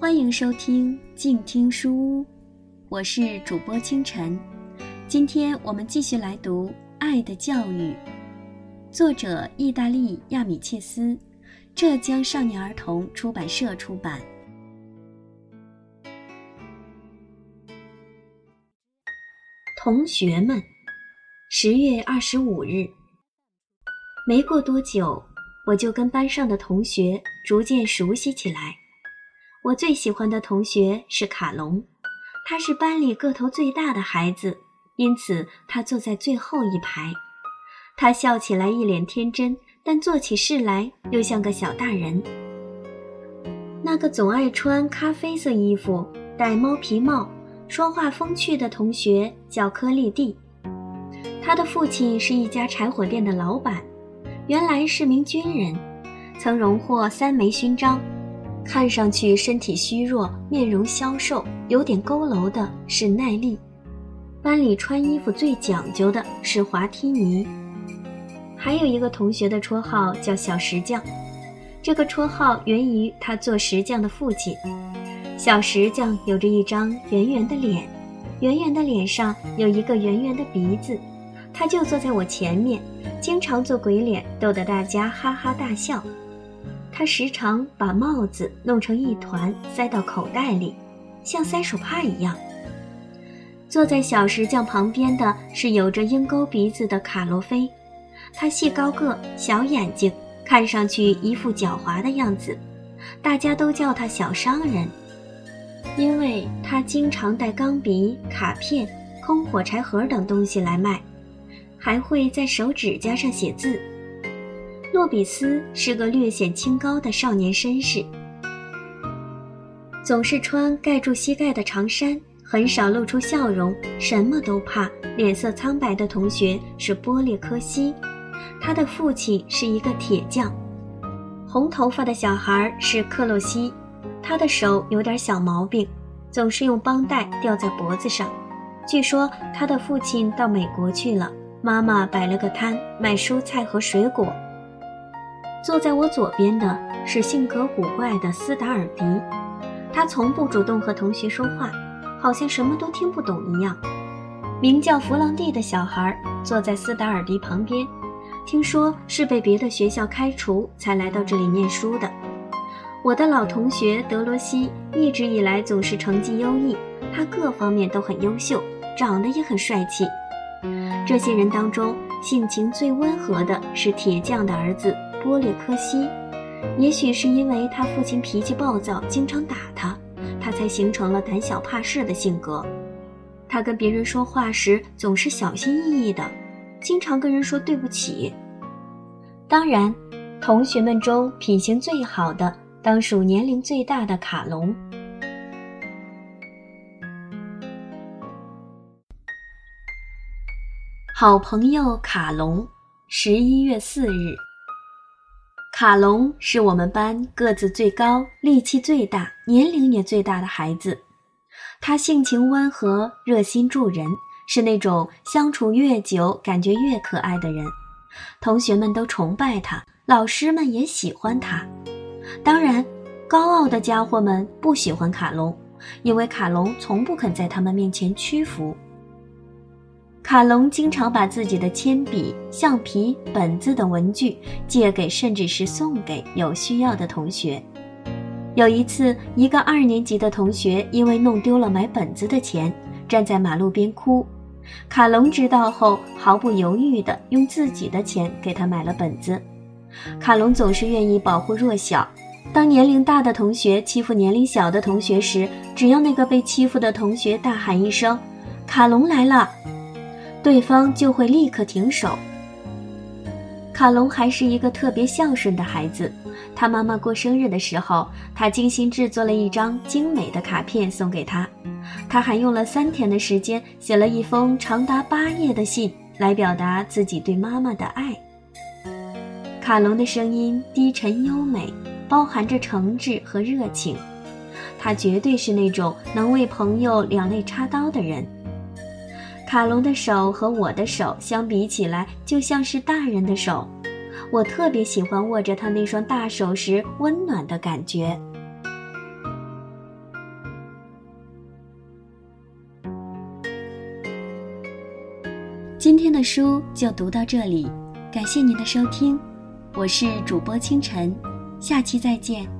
欢迎收听静听书屋，我是主播清晨。今天我们继续来读《爱的教育》，作者意大利亚米切斯，浙江少年儿童出版社出版。同学们，十月二十五日，没过多久，我就跟班上的同学逐渐熟悉起来。我最喜欢的同学是卡隆，他是班里个头最大的孩子，因此他坐在最后一排。他笑起来一脸天真，但做起事来又像个小大人。那个总爱穿咖啡色衣服、戴猫皮帽、说话风趣的同学叫科利蒂，他的父亲是一家柴火店的老板，原来是名军人，曾荣获三枚勋章。看上去身体虚弱、面容消瘦、有点佝偻的是奈利。班里穿衣服最讲究的是滑梯尼。还有一个同学的绰号叫小石匠，这个绰号源于他做石匠的父亲。小石匠有着一张圆圆的脸，圆圆的脸上有一个圆圆的鼻子。他就坐在我前面，经常做鬼脸，逗得大家哈哈大笑。他时常把帽子弄成一团，塞到口袋里，像塞手帕一样。坐在小石匠旁边的是有着鹰钩鼻子的卡罗菲，他细高个，小眼睛，看上去一副狡猾的样子。大家都叫他小商人，因为他经常带钢笔、卡片、空火柴盒等东西来卖，还会在手指甲上写字。洛比斯是个略显清高的少年绅士，总是穿盖住膝盖的长衫，很少露出笑容，什么都怕，脸色苍白的同学是波列科西，他的父亲是一个铁匠。红头发的小孩是克洛西，他的手有点小毛病，总是用绷带吊在脖子上。据说他的父亲到美国去了，妈妈摆了个摊卖蔬菜和水果。坐在我左边的是性格古怪的斯达尔迪，他从不主动和同学说话，好像什么都听不懂一样。名叫弗朗蒂的小孩坐在斯达尔迪旁边，听说是被别的学校开除才来到这里念书的。我的老同学德罗西一直以来总是成绩优异，他各方面都很优秀，长得也很帅气。这些人当中，性情最温和的是铁匠的儿子。波列科西，也许是因为他父亲脾气暴躁，经常打他，他才形成了胆小怕事的性格。他跟别人说话时总是小心翼翼的，经常跟人说对不起。当然，同学们中品行最好的当属年龄最大的卡隆。好朋友卡隆，十一月四日。卡隆是我们班个子最高、力气最大、年龄也最大的孩子。他性情温和、热心助人，是那种相处越久感觉越可爱的人。同学们都崇拜他，老师们也喜欢他。当然，高傲的家伙们不喜欢卡隆，因为卡隆从不肯在他们面前屈服。卡隆经常把自己的铅笔、橡皮、本子等文具借给，甚至是送给有需要的同学。有一次，一个二年级的同学因为弄丢了买本子的钱，站在马路边哭。卡隆知道后，毫不犹豫地用自己的钱给他买了本子。卡隆总是愿意保护弱小。当年龄大的同学欺负年龄小的同学时，只要那个被欺负的同学大喊一声：“卡隆来了！”对方就会立刻停手。卡隆还是一个特别孝顺的孩子。他妈妈过生日的时候，他精心制作了一张精美的卡片送给他。他还用了三天的时间写了一封长达八页的信，来表达自己对妈妈的爱。卡隆的声音低沉优美，包含着诚挚和热情。他绝对是那种能为朋友两肋插刀的人。卡隆的手和我的手相比起来就像是大人的手，我特别喜欢握着他那双大手时温暖的感觉。今天的书就读到这里，感谢您的收听，我是主播清晨，下期再见。